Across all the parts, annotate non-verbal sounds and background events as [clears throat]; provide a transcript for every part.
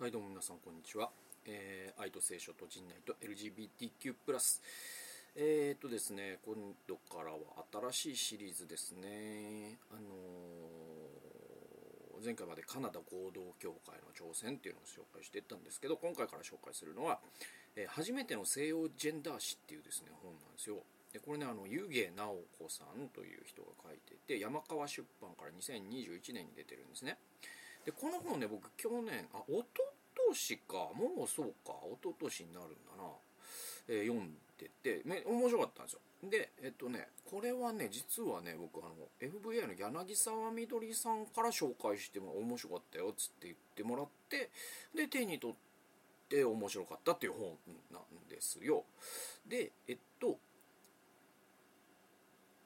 はいどうも皆さんこんにちは、えー、愛と聖書と人内と LGBTQ+. えーとですね今度からは新しいシリーズですね。あのー、前回までカナダ合同協会の挑戦っていうのを紹介していったんですけど今回から紹介するのは、えー、初めての西洋ジェンダー史っていうですね本なんですよ。でこれねあの湯気直子さんという人が書いてて山川出版から2021年に出てるんですね。でこの本ね僕去年あ一昨年かもうそうか一昨年になるんだな、えー、読んでて、ね、面白かったんですよ。でえっとねこれはね実はね僕あの FVI の柳沢みどりさんから紹介しても面白かったよっつって言ってもらってで手に取って面白かったっていう本なんですよ。でえっと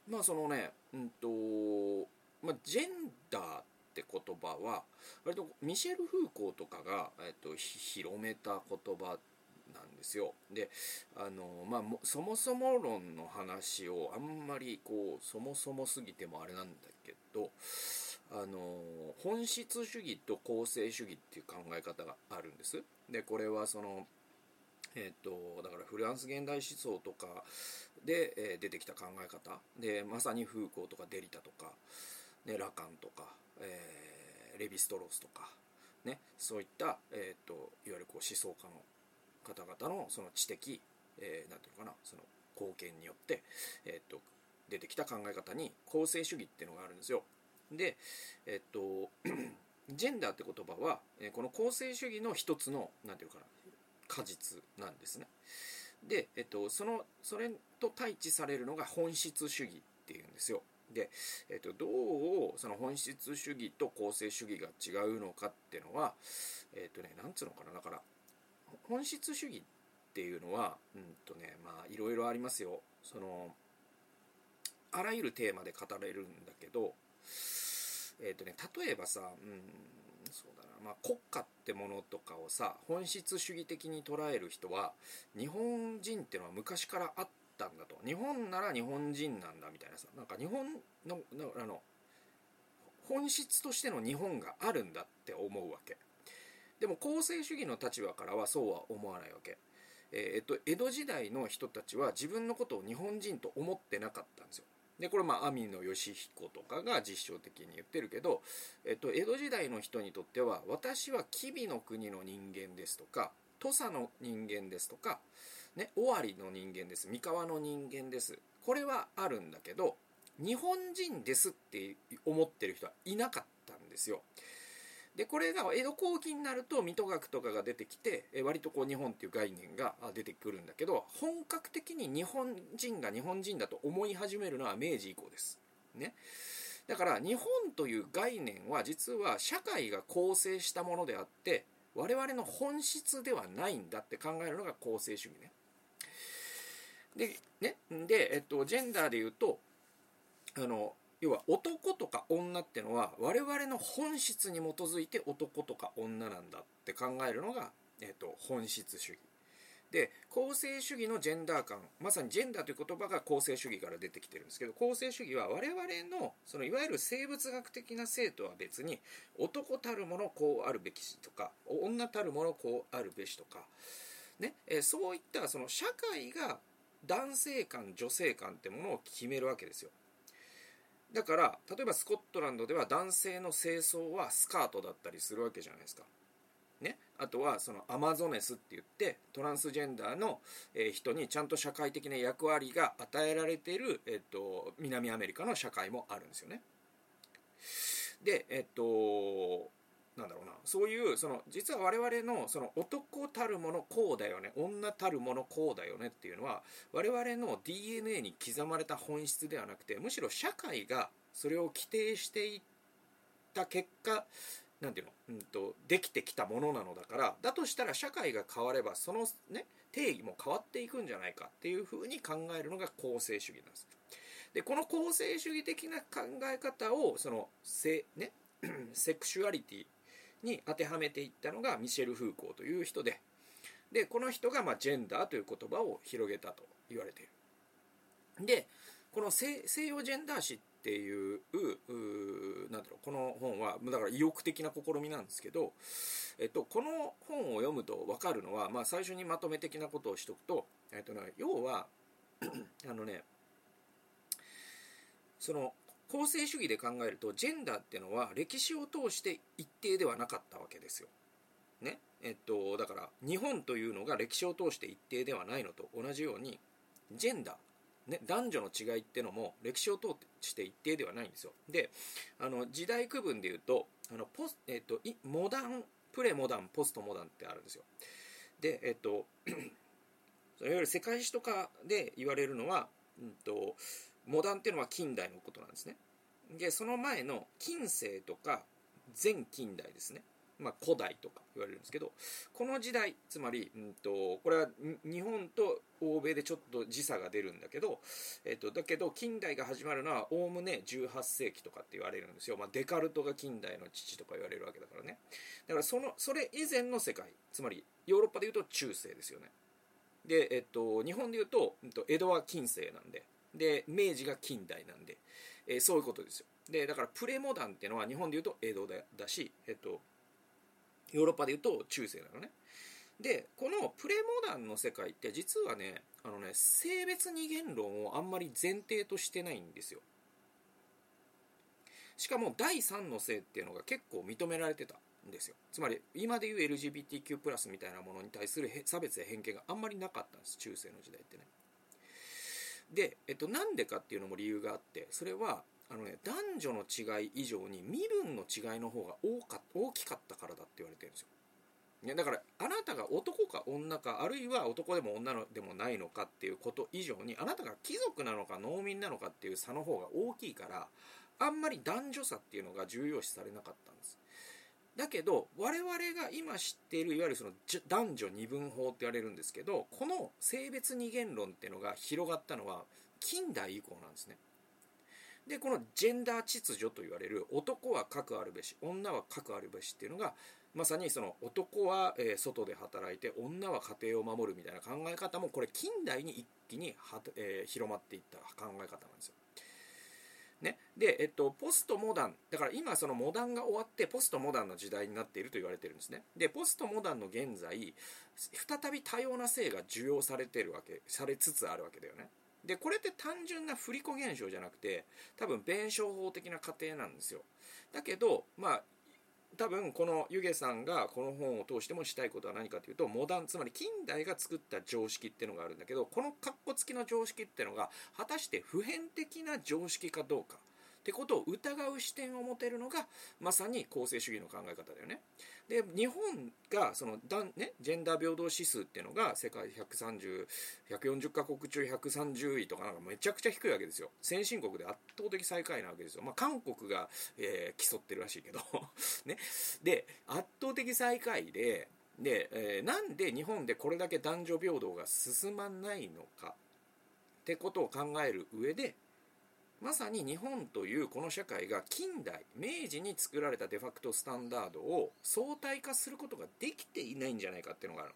まあそのねうんとまあジェンダーって言葉は割とミシェル・フーコーとかが、えっと、広めた言葉なんですよ。であのまあそもそも論の話をあんまりこうそもそもすぎてもあれなんだけどあの本質主義と構成主義っていう考え方があるんです。でこれはそのえっと、だからフランス現代思想とかで、えー、出てきた考え方。でまさにフーコーとかデリタとか、ね、ラカンとかえー、レヴィストロースとか、ね、そういった、えーと、いわゆるこう思想家の方々のその知的、えー、なんていうかなその貢献によって、えーと、出てきた考え方に構成主義っていうのがあるんですよ。で、えっ、ー、と [clears throat] ジェンダーって言葉は、えこの構成主義の一つのなんていうかな果実なんですね。で、えっと、そのそれと対峙されるのが本質主義っていうんですよ。で、えっと、どうその本質主義と構成主義が違うのかっていうのはえっとねなんつうのかなだから本質主義っていうのはうんとねまあいろいろありますよ。そのあらゆるテーマで語れるんだけどえっとね例えばさうんそうだなまあ国家ってものとかをさ本質主義的に捉える人は日本人っていうのは昔からあってったんだと。日本なら日本人なんだみたいなさ。なんか日本のあの本質としての日本があるんだって思うわけ。でも公正主義の立場からはそうは思わないわけ。えー、っと江戸時代の人たちは自分のことを日本人と思ってなかったんですよ。でこれまあ網野義彦とかが実証的に言ってるけど、えっと、江戸時代の人にとっては私は吉備の国の人間ですとか土佐の人間ですとか、ね、尾張の人間です。三河の人間です。これはあるんだけど、日本人ですって思ってる人はいなかったんですよ。で、これが江戸後期になると、水戸学とかが出てきて、割とこう日本っていう概念が出てくるんだけど、本格的に日本人が日本人だと思い始めるのは明治以降です。ね。だから日本という概念は実は社会が構成したものであって、我々の本質ではないんだって考えるのが公正主義ね。で、ね、で、えっと、ジェンダーで言うと、あの、要は男とか女ってのは我々の本質に基づいて男とか女なんだって考えるのが、えっと、本質主義。で公正主義のジェンダー感まさにジェンダーという言葉が公正主義から出てきてるんですけど公正主義は我々のそのいわゆる生物学的な性とは別に男たるものこうあるべきとか女たるものこうあるべしとか、ねえそういったその社会が男性観女性観ってものを決めるわけですよ。だから例えばスコットランドでは男性の清掃はスカートだったりするわけじゃないですか。ね、あとはそのアマゾネスって言ってトランスジェンダーの、え人にちゃんと社会的な役割が与えられている、えっと、南アメリカの社会もあるんですよね。でえっとなんだろうな。そういうその実は我々のその男たるものこうだよね。女たるものこうだよねっていうのは我々の DNA に刻まれた本質ではなくてむしろ社会がそれを規定していった結果なんていうの、うんと、できてきたものなのだからだとしたら社会が変わればその、ね、定義も変わっていくんじゃないかっていうふうに考えるのが公正主義なんです。でこの公正主義的な考え方をそのセ,、ね、[clears throat] セクシュアリティに当てはめていったのがミシェル・フーコーという人ででこの人がまジェンダーという言葉を広げたと言われている。でこの西洋ジェンダー史っていうなんだろうこの本はだから意欲的な試みなんですけど、えっと、この本を読むと分かるのは、まあ、最初にまとめ的なことをしておくと、えっとね、要は [clears throat] あのねその構成主義で考えるとジェンダーっていうのは歴史を通して一定ではなかったわけですよ。ねえっと、だから日本というのが歴史を通して一定ではないのと同じようにジェンダーね、男女の違いっていうのも歴史を通して一定ではないんですよ。であの時代区分でいうとあのポス、えっと、モダンプレモダンポストモダンってあるんですよ。でえっといわゆる世界史とかで言われるのは、うんと、モダンっていうのは近代のことなんですね。でその前の近世とか前近代ですね。まあ、古代とか言われるんですけどこの時代つまり、うんと、これは日本と欧米でちょっと時差が出るんだけど、えっと、だけど近代が始まるのはおおむね18世紀とかって言われるんですよ、まあ、デカルトが近代の父とか言われるわけだからねだからそのそれ以前の世界つまりヨーロッパでいうと中世ですよねで、えっと、日本でいうと、うんと、江戸は近世なんでで明治が近代なんで、えー、そういうことですよ。でだからプレモダンっていうのは日本でいうと江戸だだし、えっと、ヨーロッパでいうと中世なのね。でこのプレモダンの世界って実はねあのね性別二元論をあんまり前提としてないんですよ。しかも第三の性っていうのが結構認められてたんですよ。つまり今でいう LGBTQ+ みたいなものに対する差別や偏見があんまりなかったんです中世の時代ってね。で、えっと、なんでかっていうのも理由があってそれはあのね男女の違い以上に身分の違いの方が大か大きかったからだって言われてるんですよ。ね、だからあなたが男か女かあるいは男でも女でもないのかっていうこと以上にあなたが貴族なのか農民なのかっていう差の方が大きいからあんまり男女差っていうのが重要視されなかったんです。だけど我々が今知っているいわゆるその男女二分法って言われるんですけどこの性別二元論っていうのが広がったのは近代以降なんですねでこのジェンダー秩序と言われる男は核あるべし女は核あるべしっていうのがまさにその男は、外で働いて女は家庭を守るみたいな考え方もこれ近代に一気に、えー、広まっていった考え方なんですよ。ね、で、えっと、ポストモダン。だから今そのモダンが終わってポストモダンの時代になっていると言われてるんですね。でポストモダンの現在再び多様な性が受容されてるわけされつつあるわけだよね。でこれって単純な振り子現象じゃなくて多分弁証法的な過程なんですよ。だけどまあ多分この湯気さんがこの本を通してもしたいことは何かというとモダンつまり近代が作った常識っていうのがあるんだけどこのカッコつきの常識っていうのが果たして普遍的な常識かどうか。ってことを疑う視点を持てるのがまさに公正主義の考え方だよね。で日本がそのだね、ジェンダー平等指数っていうのが世界130 140カ国中130位とかなんかめちゃくちゃ低いわけですよ。先進国で圧倒的最下位なわけですよ、まあ、韓国が、えー、競ってるらしいけど。[laughs] ね、で圧倒的最下位でで、えー、なんで日本でこれだけ男女平等が進まないのかってことを考える上でまさに日本というこの社会が近代明治に作られたデファクトスタンダードを相対化することができていないんじゃないかっていうのがある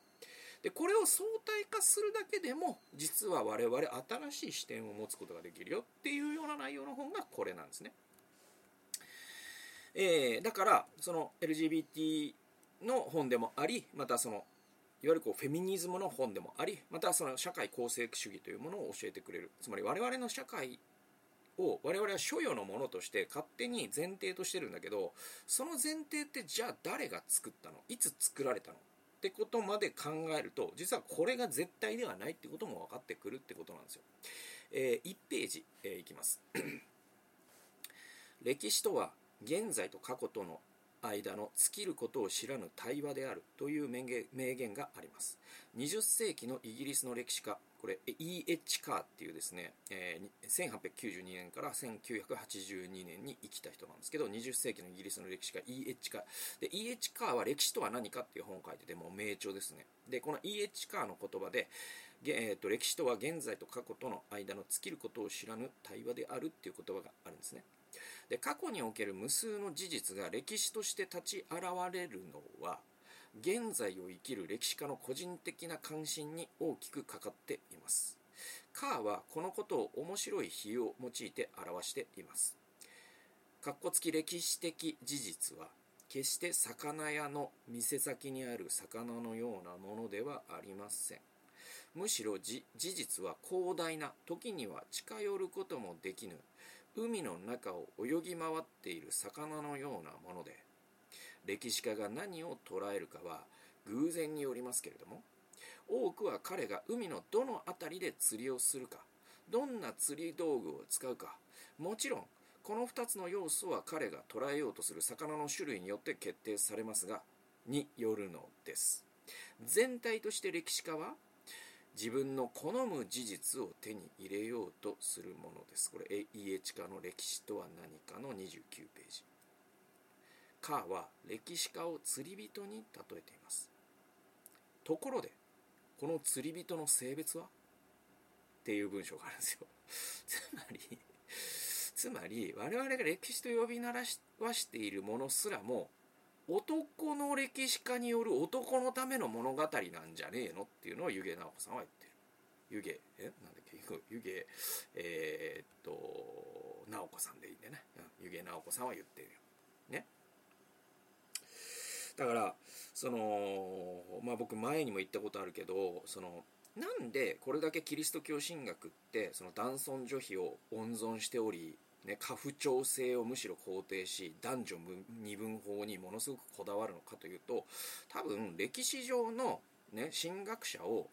でこれを相対化するだけでも実は我々新しい視点を持つことができるよっていうような内容の本がこれなんですね、えー、だからその LGBT の本でもありまたそのいわゆるこうフェミニズムの本でもありまたその社会構成主義というものを教えてくれる。つまり我々の社会を我々は所与のものとして勝手に前提としてるんだけどその前提ってじゃあ誰が作ったの？いつ作られたの？ってことまで考えると実はこれが絶対ではないってことも分かってくるってことなんですよ。えー、1ページ、えー、いきます。[clears throat] 歴史とは現在と過去との間の尽きることを知らぬ対話であるという名言があります。20世紀のイギリスの歴史家これ E.H. カーっていうですね、えー、1892年から1982年に生きた人なんですけど20世紀のイギリスの歴史家 E.H. カーで E.H. カーは歴史とは何かっていう本を書いててもう名著ですねでこの E.H. カーの言葉で、えーと、歴史とは現在と過去との間の尽きることを知らぬ対話であるっていう言葉があるんですねで過去における無数の事実が歴史として立ち現れるのは現在を生きる歴史家の個人的な関心に大きくかかっています。カーはこのことを面白い比喩を用いて表しています。かっこつき歴史的事実は決して魚屋の店先にある魚のようなものではありません。むしろ事実は広大な時には近寄ることもできぬ。海の中を泳ぎ回っている魚のようなもので歴史家が何を捉えるかは偶然によりますけれども多くは彼が海のどの辺りで釣りをするかどんな釣り道具を使うかもちろんこの2つの要素は彼が捉えようとする魚の種類によって決定されますがによるのです。全体として歴史家は自分の好む事実を手に入れようとするものです。これ家近の歴史とは何かの29ページ。カーは歴史家を釣り人に例えています。ところでこの釣り人の性別は？っていう文章があるんですよ。[laughs] つまりつまり我々が歴史と呼び鳴らわしているものすらも男の歴史家による男のための物語なんじゃねえのっていうのを湯気直子さんは言ってる。湯気え？なんだっけ？[laughs] 湯気えー、っと直子さんでいいんでね。湯気直子さんは言ってるよ。ね？だからそのまあ僕前にも言ったことあるけどそのなんでこれだけキリスト教神学ってその男尊女卑を温存しておりね、家父長制をむしろ肯定し男女二分法にものすごくこだわるのかというと多分歴史上の、ね、神学者を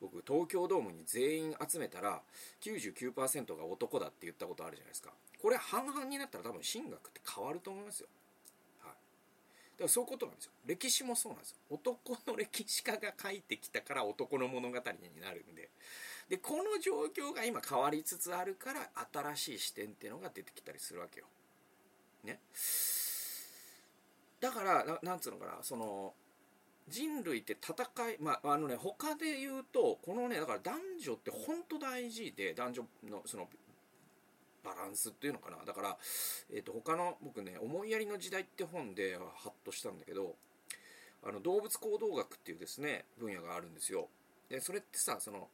僕東京ドームに全員集めたら99%が男だって言ったことあるじゃないですか。これ半々になったら多分神学って変わると思いますよ。らそういうことなんですよ歴史もそうなんですよ男の歴史家が書いてきたから男の物語になるんででこの状況が今変わりつつあるから新しい視点っていうのが出てきたりするわけよ。ね。だからななんつうのかなその人類って戦いまああのね他で言うとこのねだから男女って本当大事で男女のそのバランスっていうのかな。だから、えー、と他の僕ね「思いやりの時代」って本ではハッとしたんだけどあの動物行動学っていうですね分野があるんですよ。でそれってさその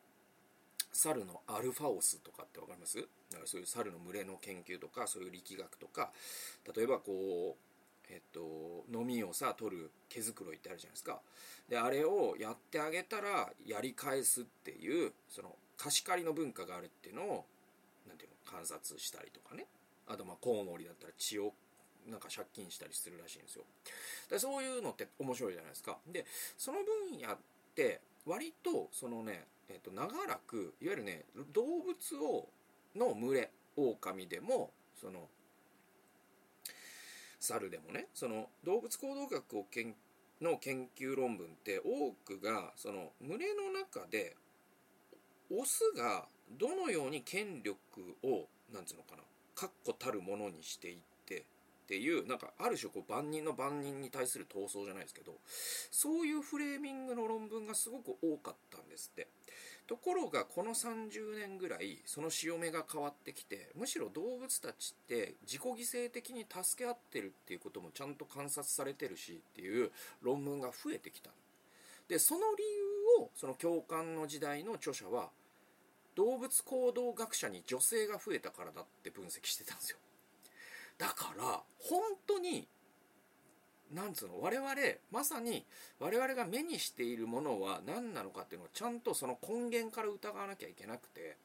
猿のアルファオスとかって分かります？だからそういう猿の群れの研究とかそういう力学とか例えばこうえっと飲みをさ取る毛づくろいってあるじゃないですか。であれをやってあげたらやり返すっていうその貸し借りの文化があるっていうのをなんていうの？観察したりとかね。あとまあコウモリだったら血をなんか借金したりするらしいんですよ。でそういうのって面白いじゃないですか。でその分野って割とそのねえーと、長らくいわゆるね動物をの群れ狼でもその猿でもねその動物行動学をけんの研究論文って多くがその群れの中でオスがどのように権力をなんつうのかな確固たるものにしていってっていうなんかある種こう万人の万人に対する闘争じゃないですけどそういうフレーミングの論文がすごく多かったんですって。ところがこの30年ぐらいその潮目が変わってきてむしろ動物たちって自己犠牲的に助け合ってるっていうこともちゃんと観察されてるしっていう論文が増えてきたでその理由をその共感の時代の著者は動物行動学者に女性が増えたからだって分析してたんですよ。だから本当になんつうの我々まさに我々が目にしているものは何なのかっていうのをちゃんとその根源から疑わなきゃいけなくて。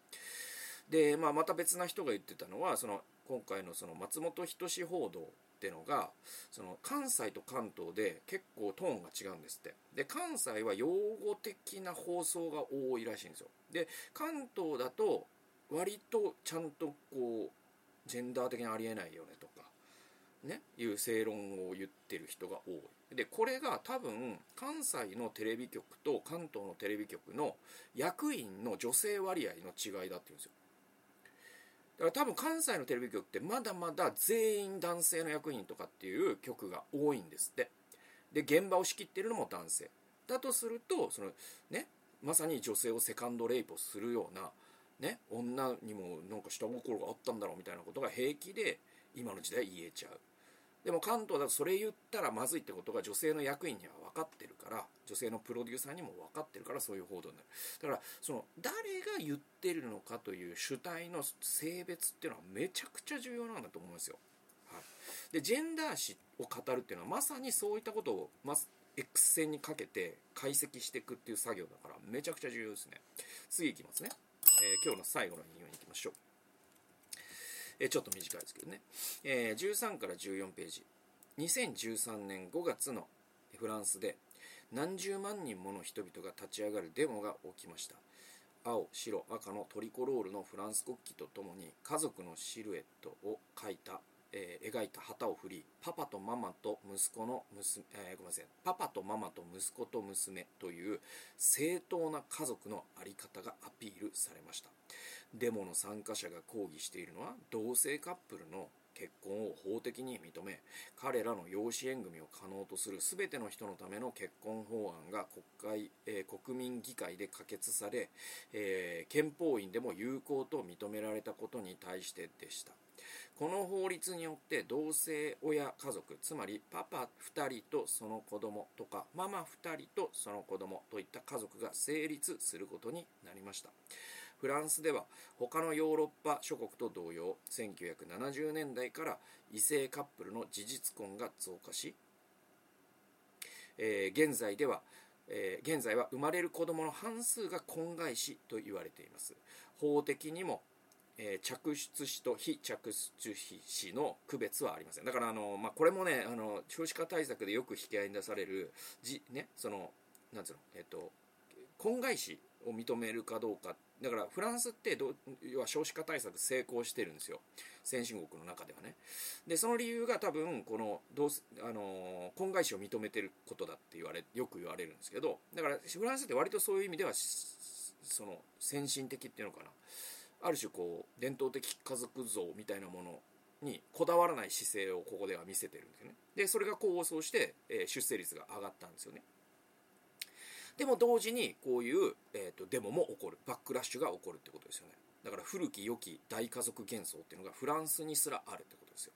で、まあ、また別な人が言ってたのはその今回のその松本人志報道っていうのがその関西と関東で結構トーンが違うんですって。で関西は用語的な放送が多いらしいんですよ。で関東だと割とちゃんとこうジェンダー的にありえないよねとかねいう正論を言ってる人が多い。でこれが多分関西のテレビ局と関東のテレビ局の役員の女性割合の違いだっていうんですよ。だから多分関西のテレビ局ってまだまだ全員男性の役員とかっていう局が多いんですって。で現場を仕切ってるのも男性。だとするとそのねまさに女性をセカンドレイプをするようなね、女にもなんか下心があったんだろうみたいなことが平気で今の時代言えちゃう。でも関東だとそれ言ったらまずいってことが女性の役員には分かってるから女性のプロデューサーにも分かってるからそういう報道になる。だからその誰が言ってるのかという主体の性別っていうのはめちゃくちゃ重要なんだと思うんですよ、はい、でジェンダー史を語るっていうのはまさにそういったことをま X 線にかけて解析していくっていう作業だからめちゃくちゃ重要ですね。次いきますね、えー、今日の最後の引用に行きましょう。えちょっと短いですけどね、えー、13から14ページ。2013年5月のフランスで何十万人もの人々が立ち上がるデモが起きました。青白赤のトリコロールのフランス国旗とともに家族のシルエットを描いた、えー、描いた旗を振りパパとママと息子の娘、えー、ごめんなさいパパとママと息子と娘という正当な家族の在り方がアピールされました。デモの参加者が抗議しているのは同性カップルの結婚を法的に認め彼らの養子縁組を可能とする全ての人のための結婚法案が国会、えー、国民議会で可決され、えー、憲法院でも有効と認められたことに対してでした。この法律によって同性親家族つまりパパ2人とその子供とかママ2人とその子供といった家族が成立することになりました。フランスでは他のヨーロッパ諸国と同様1970年代から異性カップルの事実婚が増加し、えー、現在ではえー、現在は生まれる子どもの半数が婚外子と言われています。法的にも、えー、着出子と非着出子の区別はありません。だからあの、まあ、これもねあの少子化対策でよく引き合いに出されるじ、ね、そのなんつうの、えっ、と婚外子を認めるかどうかだからフランスってど要は少子化対策成功してるんですよ。先進国の中ではね。でその理由が多分このどうあの婚外子を認めてることだって言われよく言われるんですけどだからフランスって割とそういう意味ではその先進的っていうのかな。ある種こう伝統的家族像みたいなものにこだわらない姿勢をここでは見せてるんですよね。でそれが功を奏して、えー、出生率が上がったんですよね。でも同時にこういう、えーと、デモも起こる。バックラッシュが起こるってことですよね。だから古き良き大家族幻想っていうのがフランスにすらあるってことですよ。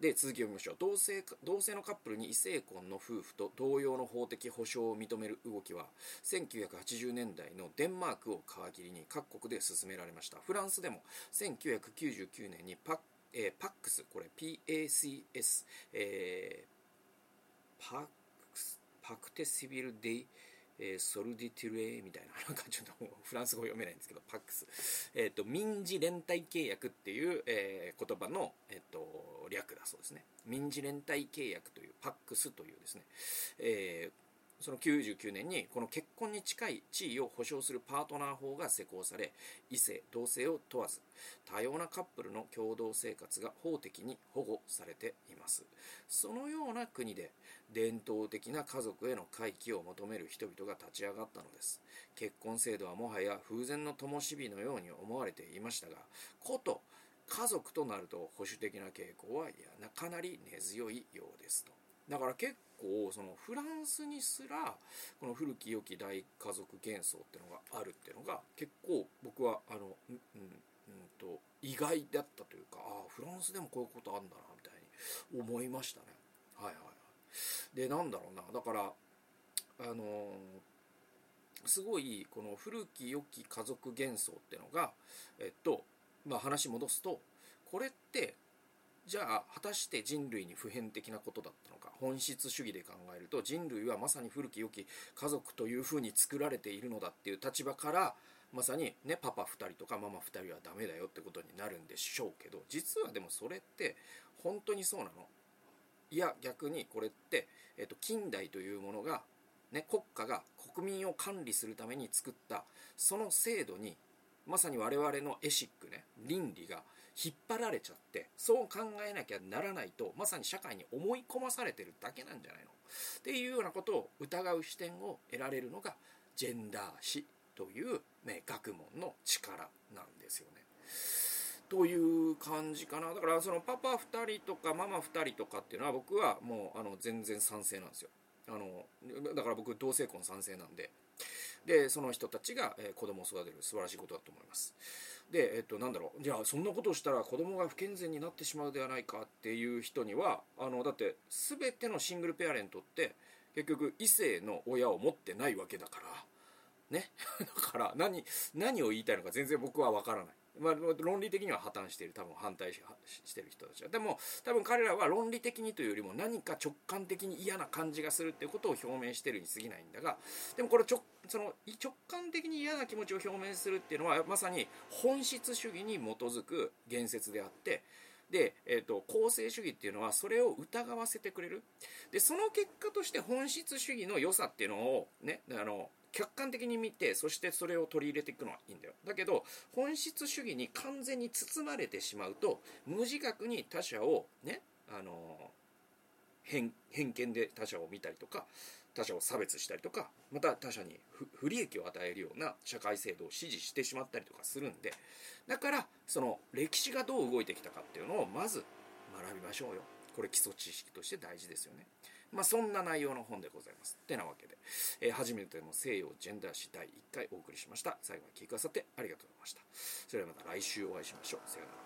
で続きを見ましょう。同性同性のカップルに異性婚の夫婦と同様の法的保障を認める動きは1980年代のデンマークを皮切りに各国で進められました。フランスでも1999年にパ,、えー、パックスこれ PACS、えー、パ pacte civil de えー、 solidarité みたいな、[laughs] なんかちょっとフランス語読めないんですけど、パックス。えっ、ー、と、民事連帯契約っていう、えー、言葉の、えっ、と、略だそうですね。民事連帯契約という、パックスというですね、えー、その99年にこの結婚に近い地位を保障するパートナー法が施行され異性同性を問わず多様なカップルの共同生活が法的に保護されています。そのような国で伝統的な家族への回帰を求める人々が立ち上がったのです。結婚制度はもはや風前の灯火のように思われていましたがこと家族となると保守的な傾向はかなり根強いようですと。だから結構そのフランスにすらこの古き良き大家族幻想っていうのがあるっていうのが結構僕はあのうん、うんと意外だったというかああフランスでもこういうことあるんだなみたいに思いましたね。はいはいはい。でなんだろうなだからあのー、すごいこの古き良き家族幻想っていうのがえっとまあ話戻すとこれってじゃあ果たして人類に普遍的なことだったのか本質主義で考えると人類はまさに古き良き家族というふうに作られているのだっていう立場からまさにねパパ2人とかママ2人はダメだよってことになるんでしょうけど実はでもそれって本当にそうなの。いや逆にこれって、えっと、近代というものが、ね、国家が国民を管理するために作ったその制度にまさに我々のエシックね倫理が引っ張られちゃってそう考えなきゃならないとまさに社会に思い込まされてるだけなんじゃないの？っていうようなことを疑う視点を得られるのがジェンダー史という、ね、学問の力なんですよね。という感じかなだからそのパパ2人とかママ2人とかっていうのは僕はもうあの全然賛成なんですよ。あのだから僕同性婚賛成なんででその人たちが、え、子供を育てる素晴らしいことだと思いますでえっとなんだろう。じゃあそんなことをしたら子供が不健全になってしまうではないかっていう人にはあのだって全てのシングルペアレントって結局異性の親を持ってないわけだから。ね。[laughs] だから何何を言いたいのか全然僕は分からない。まあ、論理的には破綻している。多分反対してる人たちは。でも多分彼らは論理的にというよりも何か直感的に嫌な感じがするっていうことを表明してるに過ぎないんだがでもこれちょその直感的に嫌な気持ちを表明するっていうのはまさに本質主義に基づく言説であってで、えーと、公正主義っていうのはそれを疑わせてくれる。でその結果として本質主義の良さっていうのをねあの客観的に見てそしてそれを取り入れていくのはいいんだよ。だけど本質主義に完全に包まれてしまうと無自覚に他者をねあの偏見で他者を見たりとか他者を差別したりとかまた他者に不利益を与えるような社会制度を支持してしまったりとかするんでだからその歴史がどう動いてきたかっていうのをまず学びましょうよこれ基礎知識として大事ですよねまあ、そんな内容の本でございます。ってなわけで、えー、初めての西洋ジェンダー史第1回お送りしました。最後まで聞いてくださってありがとうございました。それではまた来週お会いしましょう。さようなら。